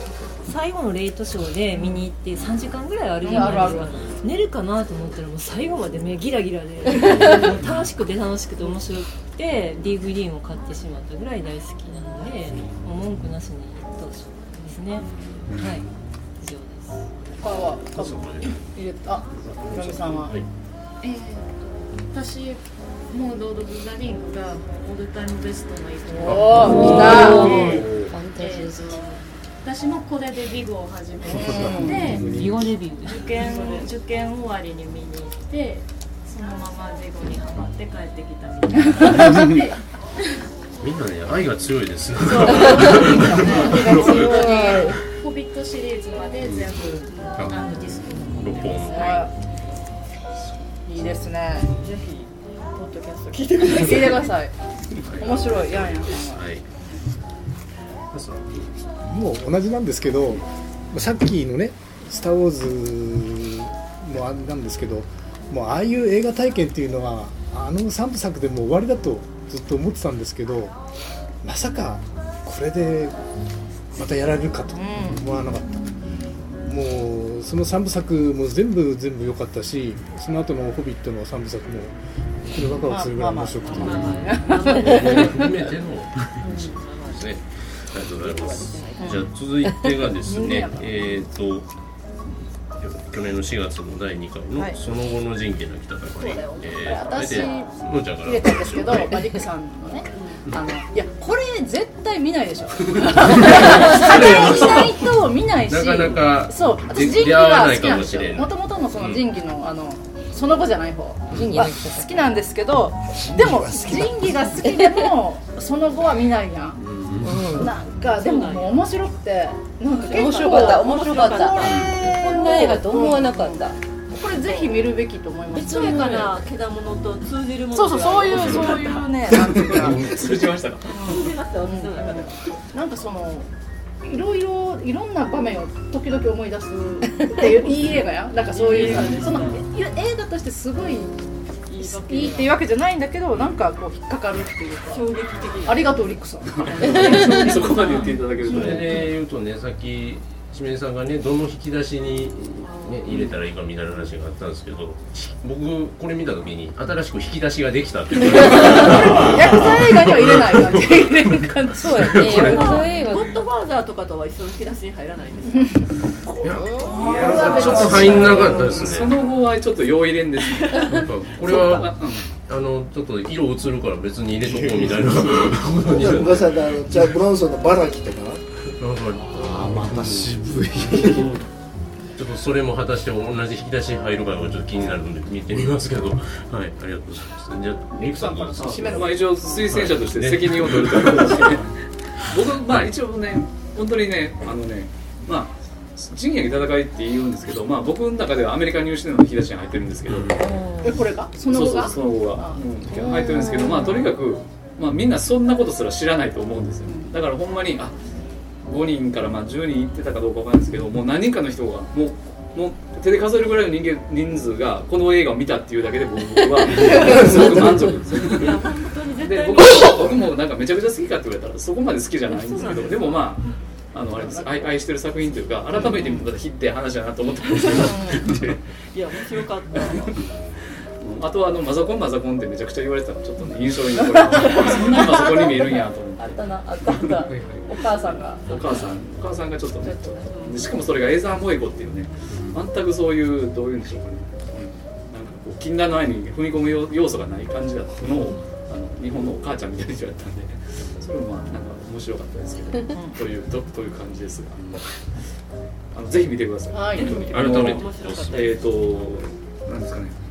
最後のレイトショーで見に行って3時間ぐらいあるじゃな。いですかうんある寝るかなと思ったらもう最後まで目ギラギラで 楽しくて楽しくて面白くて DVD も買ってしまったぐらい大好きなのでもう文句なしにどうしようですね、はい。以上です。他は？入れたあひろみさんは、えー私もうロード・オブ・ザ・リングがオールタイムベストの一本。おー来た。ファンタジー好き私もこれでビグを始めてビゴデビュー。受験受験終わりに見に行ってそのままビグにハマって帰ってきたみたいな。感じでみんなね愛が強いです。ねホビットシリーズまで全部あのディスク六本。いい。いいですね。ぜひポッドキャスト。聞いてください。聞いてください。面白い。やんやんは。い。もう同じなんですけどさっきのね「スター・ウォーズ」もあれなんですけどもうああいう映画体験っていうのはあの3部作でもう終わりだとずっと思ってたんですけどまさかこれでまたやられるかと思わなかった、もうその3部作も全部全部良かったしその後の「ホビット」の3部作もこれワクワクするぐらい面白くて、含めてのですね。ありがとうございます。じゃあ続いてがですね、えっと去年の4月の第2回のはいその後の仁義なき戦い。えー私のんちゃんから入れたんですけど、まあ、リクさんのねあのいやこれ絶対見ないでしょ。見ないと見ないしなかなかそう出私仁義が好きなんかもしれないですよもともとのその仁義のあのその後じゃない方。仁義はなき。戦い好きなんですけどでも仁義が好きでもその後は見ないやん。なんかでももう面白くてなんか結構面白かった面白かった。こんな映画と思わなかったこれぜひ見るべきと思います。からけだものと通じるものそうそうそういうそういうね。通じましたか？通じました私の中ではなんかそのいろいろいろんな場面を時々思い出すっていう いい映画や？なんかそういうさその映画としてすごいいいっていうわけじゃないんだけどなんかこう引っかかるっていうか。衝撃的ありがとうリックさん。そこまで言っていただけるとそれで言うとねさっきしめさんがねどの引き出しに、ね、入れたらいいかみたいな話があったんですけど僕これ見た時に新しく引き出しができたっていう。ヤクザ映画には入れない感じ入れる感じ。そうやね。ヤクザ映画。ゴッドファーザーとかとは一緒の引き出しに入らないんですかちょっと入んなかったですね。その後はちょっと要入れんですね。なんかこれはあのちょっと色映るから別に入れとこうみたいな。ことに昔さんあブロンソンのバラキとかなんかあまた渋いちょっとそれも果たして同じ引き出しに入るかがちょっと気になるので見てみますけど。はいありがとうございます。じゃあリクさんからまあ、一応推薦者として責任を取るという形で、僕まあ一応ね本当にねあのねまあ仁義なき戦いって言うんですけど、まあ、僕の中ではアメリカ入試での引き出しに入ってるんですけど、えこれが？その後がそうそうその後が、うん、入ってるんですけど、まあ、とにかく、まあ、みんなそんなことすら知らないと思うんですよ。だからほんまにあ5人からまあ10人行ってたかどうかわかんないですけどもう何人かの人がもうもう手で数えるぐらいの人間人数がこの映画を見たっていうだけで僕は すごく満足。ですで僕も僕もなんかめちゃくちゃ好きかって言われたらそこまで好きじゃないんですけどでもまああのあれです。愛愛してる作品というか改めて見たらヒッて話だなと思ってますけど。いや面白かったあとはあのマザコンマザコンってめちゃくちゃ言われてたの。ちょっとね印象に残りましたそんなマザコンに見えるんやと思って。あったな。あったあった。お母さんが。お母さん。お母さんがちょっとねでしかもそれがエザー・モエゴっていうね全くそういうどういうんでしょうかね、うんなんかこう禁断の愛に踏み込む要要素がない感じだったのをあの日本のお母ちゃんみたいな人やったんでそれもまあなんか面白かったですけどというとという感じですが。あのぜひ見てください、はい。改めて。えっ、となんですかね。えー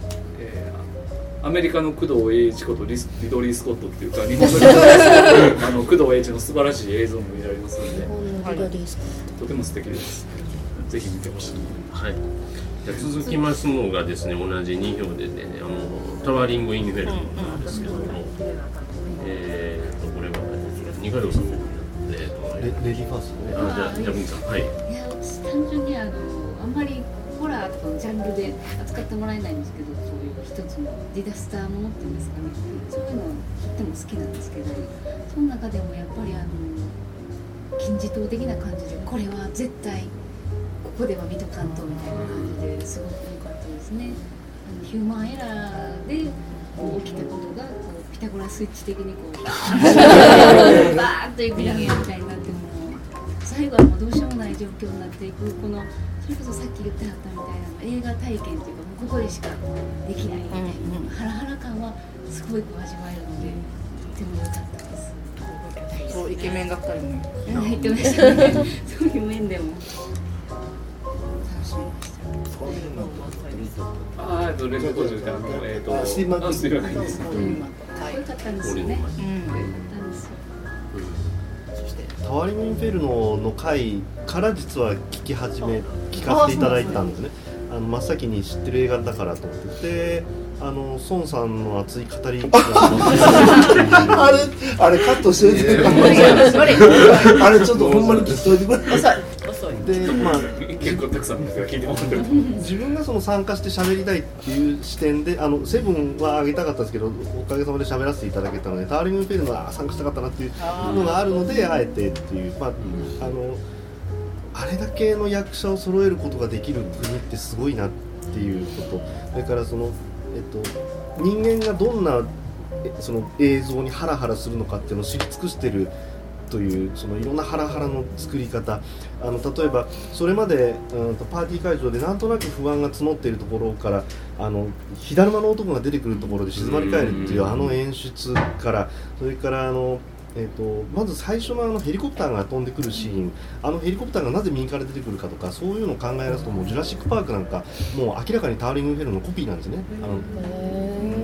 アメリカの工藤英一ことリスリドリー・スコットっていうか日本のリドリー・スコットあの工藤英一の素晴らしい映像も見られますので。とても素敵ですぜひ見てほしいはい。じゃあ続きますのがですね同じ2票でねあのタワーリング・インフェルノなんですけども、えーとこれは二階堂さんえーとレレディーファーストあじゃあじゃあ文さんはいいや私単純にあのあんまりホラーとかのジャンルで扱ってもらえないんですけど一つのディザスターものっていうんですかねそういうのをとっても好きなんですけどその中でもやっぱりあの金字塔的な感じでこれは絶対ここでは見とかんとみたいな感じですごく良かったですね。あのヒューマンエラーでこう起きたことがこうピタゴラスイッチ的にこうバーッといく人間みたいになっても最後はもうどうしようもない状況になっていくこのそれこそさっき言ってはったみたいな映画体験というかここでしかできない。みたい。な、ハラハラ感はすごい。こう味わえるのでとても良かったです。そうイケメンが2人も入ってましたね。そうい。う面でも楽しみました。あーえっとレッドコーチであのえっ、とあスティーブマッキーあスティーブマッキーですかっこよかったんですよね。かっこよかったですよ。タワリング・インフェルノの回から実は聞き始め聞かせてい。ただい。たんですねあの真っ先に知ってる映画だからと思ってであの孫さんの熱い語り あれあれカットしてえーあれちょっとほんまに聞いといてくれ遅い。でまあ結構たくさんの人が聞いてもらってる。自分がその参加して喋りたいっていう視点であのセブンはあげたかったですけどおかげさまで喋らせていただけたのでターリングフェルのは参加したかったなっていうのがあるのであえてっていうまああのあれだけの役者を揃えることができる国ってすごいなっていうこと。それからそのえっと人間がどんなその映像にハラハラするのかっていうのを知り尽くしてるというそのいろんなハラハラの作り方。あの例えばそれまでうんとパーティー会場でなんとなく不安が募っているところからあの火だるまの男が出てくるところで静まり返るっていうあの演出からそれからあのえー、とまず最初のあのヘリコプターが飛んでくるシーンあのヘリコプターがなぜ右から出てくるかとかそういうのを考え出すともうジュラシック・パークなんかもう明らかにターリング・フェルのコピーなんですね。あの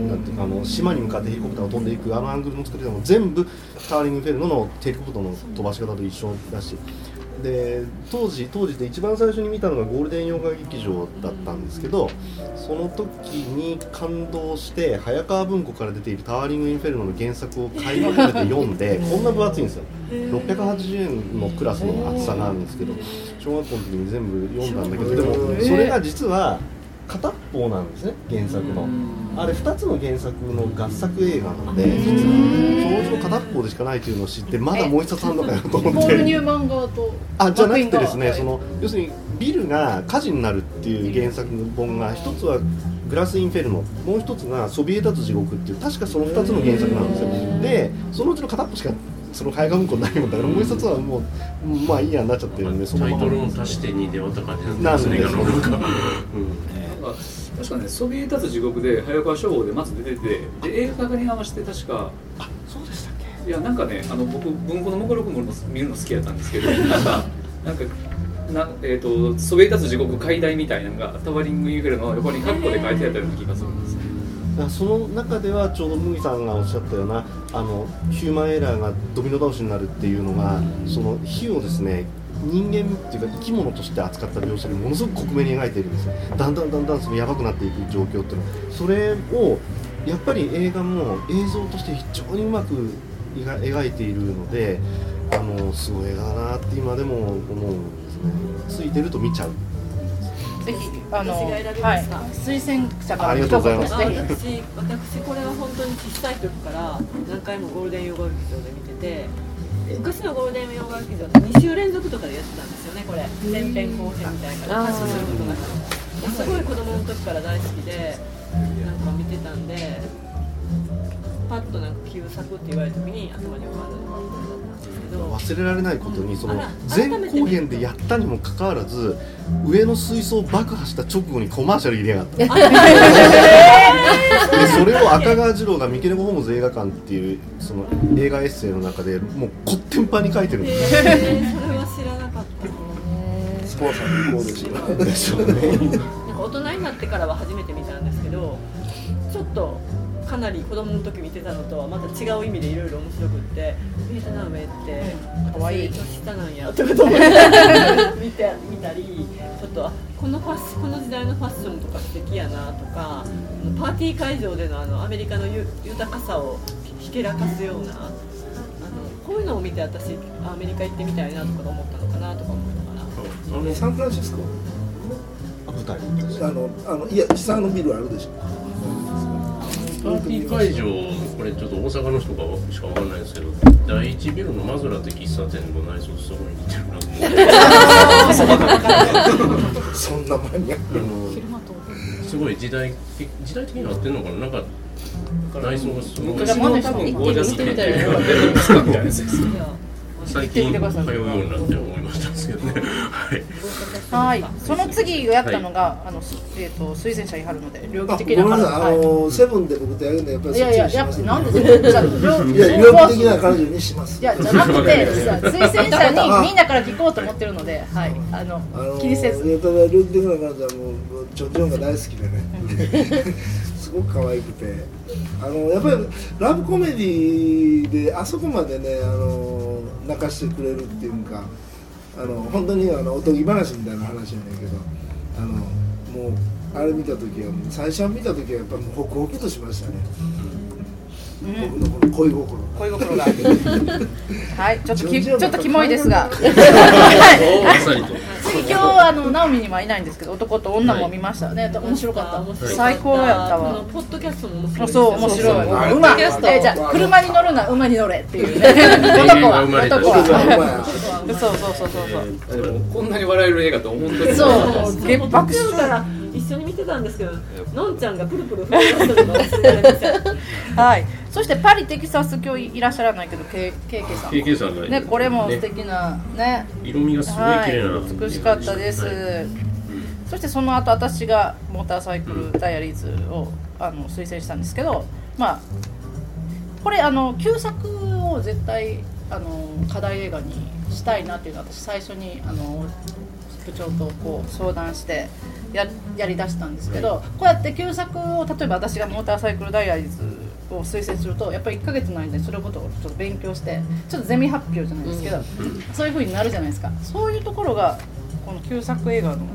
なんていうかあの島に向かってヘリコプターが飛んでいくあのアングルの作り方も全部ターリング・フェルノのヘリコプターの飛ばし方と一緒だしで当時当時で一番最初に見たのがゴールデン洋画劇場だったんですけどその時に感動して早川文庫から出ている「タワーリング・インフェルノ」の原作を買い求めて読んで こんな分厚いんですよ。680円のクラスの厚さがあるんですけど小学校の時に全部読んだんだけどでもそれが実は片っぽなんですね原作の。あれ2つの原作の合作映画なんで実はそのうちの片っぽでしかないというのを知ってまだもう一冊あるのかよと思って。ポール・ニューマン側とあじゃなくてですね、はい。その要するにビルが火事になるっていう原作本が一つはグラス・インフェルノ。もう一つがソビエト地獄っていう確かその2つの原作なんですよ。でそのうちの片っぽしかその早川文庫ないもんだからもう一つはもうまあいいやになっちゃってるんでそのタイトルを足して2で割った感じななんんですねですねなんか。なんか確かねソビエト地獄で早川書房でまず出ててで映画化に合わせて確かあそうでしたっけ？いやなんかねあの僕文庫の目録も見るの好きやったんですけどなんか なんかなえー、とソビエト地獄解体みたいなのがタワリングインフェルの横にカッコで書いてあったような気がするんですその中ではちょうど麦さんがおっしゃったようなあのヒューマンエラーがドミノ倒しになるっていうのがその火をですね人間っていうか生き物として扱った描写でものすごく克明に描いているんですよ。だんだんだんだんそのやばくなっていく状況っていうのそれをやっぱり映画も映像として非常にうまく描描いているのであのすごい映画だなって今でも思うんですね。ついてると見ちゃう。ぜひあの私が選びはいました推薦者からありがとうございます。私私これは本当に小さい時から何回もゴールデン洋画劇場で見てて昔のゴールデン洋画劇場って2週連続とかでやってたんですよねこれ。前編後編みたいな感じすることが。すごい子供の時から大好きでなんか見てたんでパッとなんか旧作って言われた時に頭に浮かんだのがこれだったんですけど。忘れられないことにそのあら前後編でやったにもかかわらず上の水槽を爆破した直後にコマーシャル入れやがって。でそれを赤川次郎がミケレゴホームズ映画館っていうその映画エッセイの中でもうこってんぱんに書いてるんです。よへーそれは知らなかった。スポンサーの向こうですよでしょうね。なんか大人になってからは初めて見たんですけどちょっとかなり子供の時見てたのとはまた違う意味でいろいろ面白くって「ベートナムへって可愛い。年下なんや」とかと思って 見て見たりちょっとあこのファッシこの時代のファッションとか素敵やなとかパーティー会場でのあのアメリカのゆ豊かさをひけらかすようなあのこういうのを見て私アメリカ行ってみたいなとか思ったのかなとか思いな。がら。サンフランシスコ？舞台。あのあのいや下のビルあるでしょパーティー会場これちょっと大阪の人がしかわかんないですけど第一ビルのマズラって喫茶店の内装とすごい似てるなと思って。そんなマニアックあの。すごい時代時代的に合ってんのかななんか内装がすごい昔の多分ゴージャス系っていうのが出るんですか？みたいな最近通うようになって思いましたんですけどね。はい。はい、その次やったのが、あの、すえっ、と、推薦者に貼るので、両あ義的な。ごめんなさい、あはい。のセブンで僕とやるんでやっぱりいやいや、やっぱなんで、じゃ的な彼女にします。いや、じゃなくて、さ推薦者にみんなから聞こうと思ってるので、はい、あの、あの気にせず。いやただ的な彼女はもうチョンチョンが大好きでね。すごく可愛くてあのやっぱりラブコメディであそこまでねあの泣かしてくれるっていうかあの本当にあのおとぎ話みたいな話やねんけどあのもうあれ見た時はもう最初見た時はやっぱもうホクホクとしましたね、僕のこの恋心。恋心が。はいちょっときちょっとキモいですが。次 今日あのナオミにはいないんですけど男と女も見ましたね。面白かった。最高やったわ。ポッドキャストも面白い。そう面白い馬ポッドキャスト。えじゃあ車に乗るな馬に乗れ。っていうね。男は。男は。そうそうそうそうそう。でもこんなに笑える映画と本当にそう。ゲ爆笑から一緒に見てたんですけどのんちゃんがプルプル震えてるのが忘れられません。はい、そしてパリテキサス今日いらっしゃらないけど、けケイケさん。ケイケさんがね、これも素敵なね。色味がすごい綺麗なはい、美しかったです。そしてその後私がモーターサイクルダイアリーズをあの推薦したんですけど、まあこれあの旧作を絶対あの課題映画にしたいなっていうのは私最初にあの部長とこう相談してややりだしたんですけど、こうやって旧作を例えば私がモーターサイクルダイアリーズを推薦するとやっぱり1ヶ月の間にそれのことをちょっと勉強してちょっとゼミ発表じゃないですけど、そういう風になるじゃないですか。そういうところがこの旧作映画の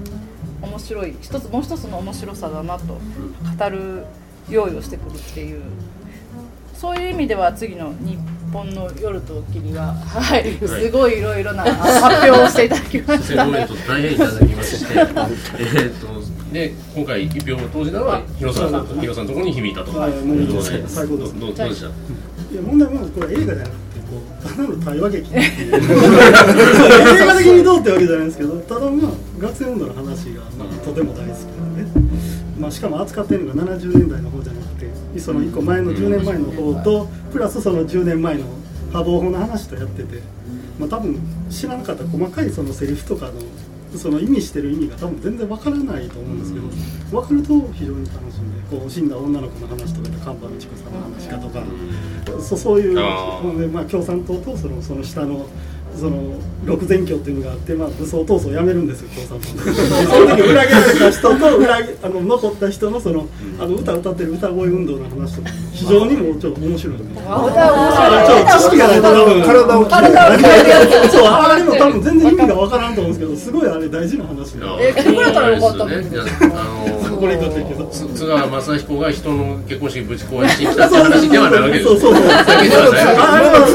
面白い一つもう一つの面白さだなと語る用意をしてくるっていう。そういう意味では次の「日本の夜と霧は」はい、すごいいろいろなあ発表をしていただきました。大変いただきまして、えーっとで今回一票を投じたのはヒロさんヒロさんのところに響いたと。はい。もうことで、最高です。どうどうでした？い。や問題はこれ映画じゃなくてこうただの対話劇っていう。映画的にどうってわけじゃないですけどただまあ学生運動の話が、まあ、とても大好きなので、まあ、しかも扱ってるのが70年代の方じゃなくてその1個前の10年前の方とプラスその10年前の破防法の話とやってて、まあ、多分知らなかった細かいそのセリフとかのその意味してる意味が多分全然わからないと思うんですけど分かると非常に楽しんでこう死んだ女の子の話とかで看板のちこさんの話かとか、そそういうまあ、共産党とそのその下のその六全教っていうのがあって、まあ、武装闘争をやめるんですよ共産党でその時裏切られた人と裏切あの残った人のそのあの歌歌ってる歌声運動の話とか非常にもうちょっと面白いのであ歌面白いちょっと知識がないと多分体をそうあれも多分全然意味がわからんと思うんですけどすごい。あれ大事な話でえ来てくれたらよかったこれ言っとってけどつ津川雅彦が人の結婚式ぶち壊しに来たって話ではない。わけですそうそうそうだけではない。あれは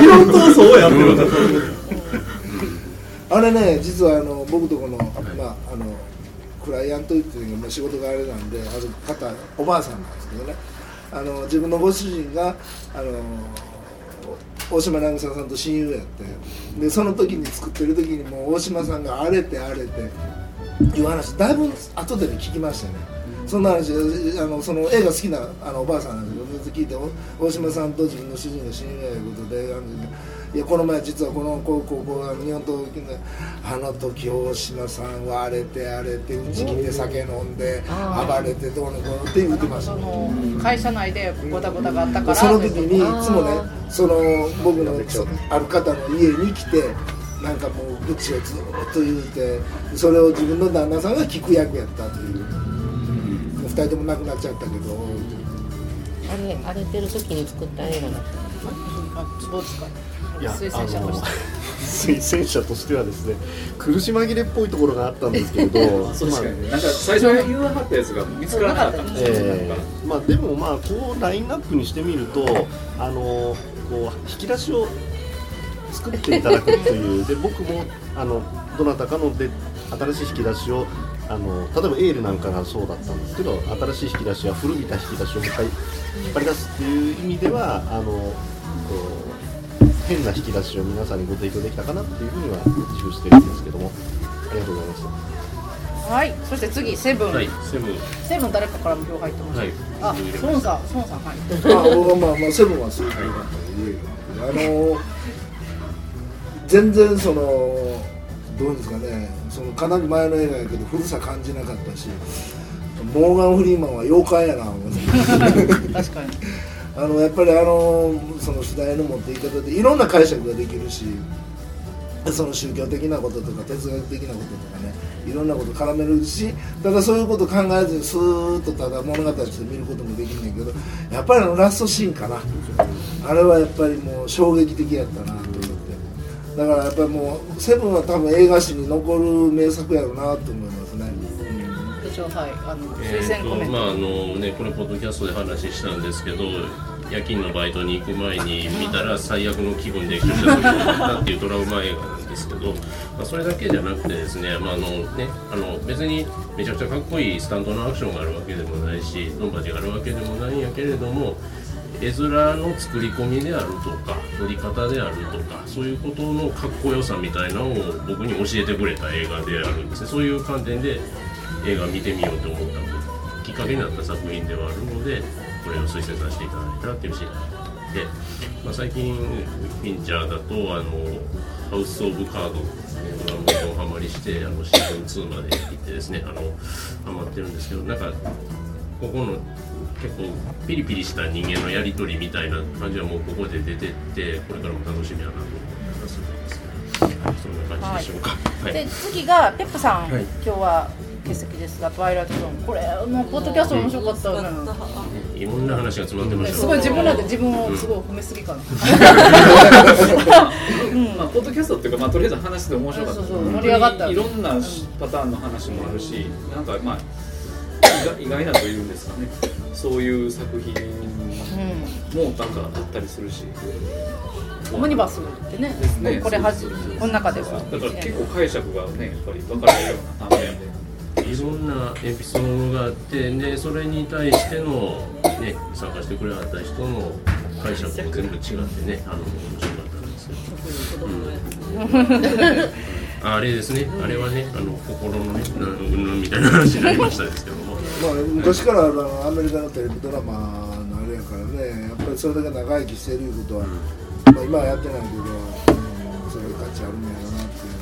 理論闘争をやってるんだ あれね実はあの僕とこの,、まあ、あのクライアントっていうのが仕事があれなんである方おばあさんなんですけどね。あの自分のご主人があの大島渚さんと親友やってでその時に作ってる時にもう大島さんが荒れて荒れていう話だいぶ後でね聞きましたね。そんな話あのその映画好きなあのおばあさんなんですけどずっと聞いて大島さんと自分の主人が親友やいうことであのいやこの前実はこのこうこうこうあの日本刀あの時大島さんは荒れて荒れてうち来て酒飲んで暴れてどうのこうのって言ってましたその会社内でごたごたがあったから。その時にいつもねその僕のそある方の家に来てなんかもう愚痴をずっと言うてそれを自分の旦那さんが聞く役やったという。二人とも亡くなっちゃったけど。あれ荒れてる時に作った映画だったあどうですかいや推薦者として。推薦者としてはですね苦し紛れっぽいところがあったんですけれど。確かにね。なんか最初に言わはったやつが見つからなかったんですよ、えなんか。えまあでもまあこうラインナップにしてみるとあのこう引き出しを作っていただくという。で僕もあのどなたかので新しい引き出しをあの例えばエールなんかがそうだったんですけど新しい引き出しや古びた引き出しをもう一回引っ張り出すっていう意味ではあのこう変な引き出しを皆さんにご提供できたかなっていうふうには自負してるんですけども。ありがとうございました。はい。そして次セブン、はいセブン。セブン誰かからも票入ってます、はい。あソンさん。ソンさんはい。あ僕はまあまあセブンはすごく良かったであの全然そのどうですかね。そのかなり前の映画やけど古さ感じなかったしモーガン・フリーマンは妖怪やな思って 確かにあのやっぱりあのその主題の持っていき方でいろんな解釈ができるしその宗教的なこととか哲学的なこととかねいろんなこと絡めるしただそういうこと考えずにスーッとただ物語として見ることもできんねんけどやっぱりあのラストシーンかな。あれはやっぱりもう衝撃的やったなと思って。だからやっぱりもう「セブンは多分映画史に残る名作やろうなと思います、しょうはいあのえ推薦コメント、まああのねこれポッドキャストで話したんですけど夜勤のバイトに行く前に見たら最悪の気分で救助者になったっていうトラウマ映画なんですけど、まあ、それだけじゃなくてですね,、まああのねあの別にめちゃくちゃかっこいいスタントのアクションがあるわけでもないしドンパチがあるわけでもないんやけれども絵面の作り込みであるとか撮り方であるとかそういうことのかっこよさみたいなのを僕に教えてくれた映画であるんですね。そういう観点で映画見てみようと思ったきっかけになった作品ではあるのでこれを推薦させていただいたっていうシーンで、まあ、最近フィンチャーだとあのハウス・オブ・カードですね僕はもうハマりしてあのシーズン2まで行ってですねあのハマってるんですけどなんかここの結構ピリピリした人間のやり取りみたいな感じはもうここで出てってこれからも楽しみやなと思ったりす。るんですけどそんな感じでしょうか。はい。で次がペップさん、はい。今日は欠席ですが「トワイライトゾーン」これのポッドキャスト面白かったよね、いろんな話が詰まってました。すごい自分らで自分をすごい褒めすぎかな、まあ、ポッドキャストっていうか、まあ、とりあえず話して面白かった。そうそう盛り上がった。いろんなパターンの話もあるしなんかまあ意外意外なというんですかね。そういう作品もなんかあったりするし、オムニバスってねね。これはじこの中では。だから結構解釈がねやっぱり分かれるような短編で。いろんなエピソードがあってでそれに対しての、ね、参加してくれはった人の解釈も全部違ってねあの面白かったんですよ、うん、あれですね。あれはねあの心のねなんみたいな話になりましたですけども。まあ、昔からあのアメリカのテレビドラマのあれやからねやっぱりそれだけ長生きしてるいうことは、まあ、今はやってないけど、うん、そういう価値あるんやろなっていう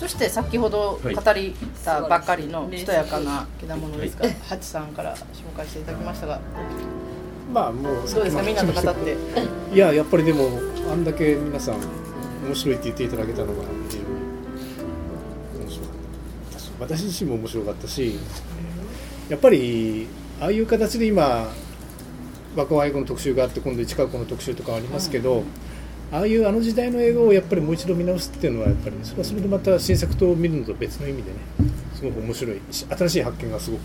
そして先ほど語りたばっかりのしとやかなけだものですが、ハチさんから紹介していただきましたが、まあもうどうですか？みんなと語って。いややっぱりでもあんだけ皆さん面白いって言っていただけたのが非常に面白かったし私自身も面白かったしやっぱりああいう形で今若輩子の特集があって今度市川子の特集とかありますけど、ああいうあの時代の映画をやっぱりもう一度見直すっていうのはやっぱりそれはそれでまた新作と見るのと別の意味でねすごく面白いし新しい発見がすごく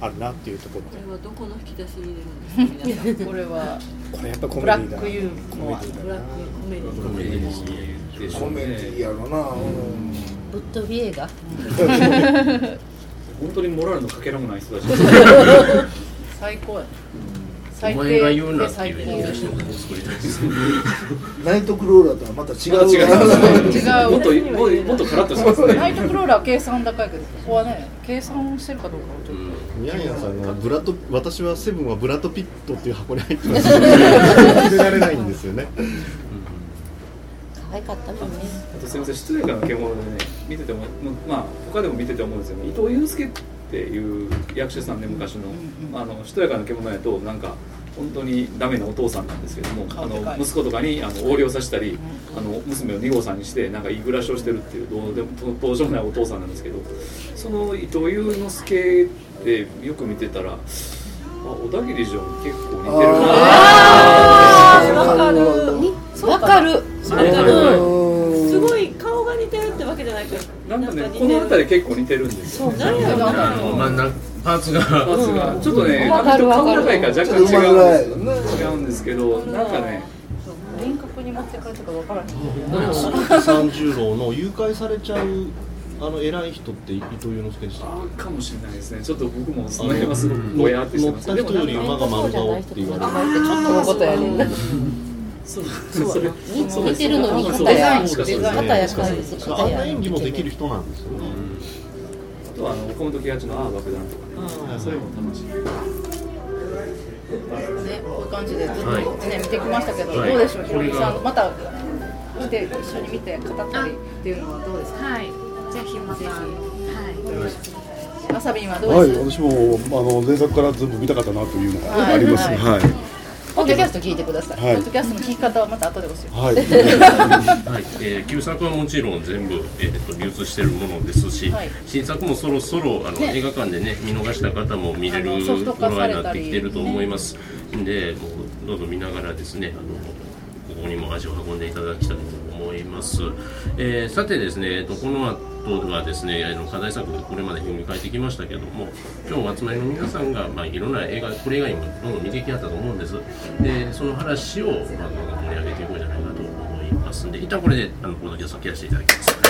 あるなっていうところで。これはどこの引き出しに入れるんですか皆さんこれはこれやっぱコメブディだラックユーモアコメディだブラックコメディコメディですね。コメディやろな、うんぶっ飛び映画本当にモラルのかけらもない人たち 最高やお前が言うなっていう言い出しを作りたいですナイトクローラーとはまた違う違う違うもっともっともっとカラッとしますねナイトクローラーは計算高いけどここはね計算してるかどうかはちょっと、ミヤンヤンさんがブラッド私はセブンはブラッド・ピットっていう箱に入ってます入れられないんですよね。可愛かったもんね。あとすみません、失礼かな獣でね、見てても、まあ、他でも見てて思うんですよね、伊藤祐介っていう役者さんで、昔の、あの、しとやかな獣やと、なんか。本当にダメなお父さんなんですけども、あの息子とかにあの横領させたり、あの娘を2号さんにして、なんかいい暮らしをしてるっていう、どうでも登場ないお父さんなんですけど。その伊藤祐之介ってよく見てたら、あ、小田切城に結構似てるな。あーわかる。わかる。わかるすごい顔が似てるってわけじゃないけどなんかね、この辺り結構似てるんですよ。何やろあのまあなんパーツが。パーツが。ちょっとね、顔わかる高いから若干違うんです違うんですけど、なんかね、輪郭に持って帰ったか分からない三十郎の誘拐されちゃうあの偉い人って伊藤祐之介でしたあかもしれないですね。ちょっと僕もその辺はすごくぼやってしてます。乗った人より馬が丸顔って言われる。ちょっとのことやねそうそれそう似てるのにそう肩やそうそう肩や感じあんな演技もできる人なんですよねあとはあの岡本喜八のああ爆弾とかね、それも楽しい。ね、こうい。う感じでずっと、ね見てきましたけど、どうでしょう、ひこれがろみさん、また来て一緒に見て語ったりってい。うのはどうですか。はい。ぜひまたはい。わさびはどうはい、ですか。私もあの前作から全部見たかったなとい。うのがあります。はい。はい。ポッドキャスト聞いてください。はい。ポッドキャストの聞き方はまた後で教えはい。はい、えー旧作はもちろん全部、えー、と流通しているものですし、はい。新作もそろそろあの、ね。映画館でね見逃した方も見れる頃になってきてると思います。んでもうどうぞ見ながらですねあのここにも足を運んでいただきたいと思思います、えーさてですね、えっと、この後はですねあの課題作これまで読み替えてきましたけども今日お集まりの皆さんが、まあ、いろんな映画これ以外にもどんどん見てきはったと思うんです。でその話を、まあ、盛り上げていこうじゃないかと思います。んで一旦これであのこのゲストを切らせていただきます、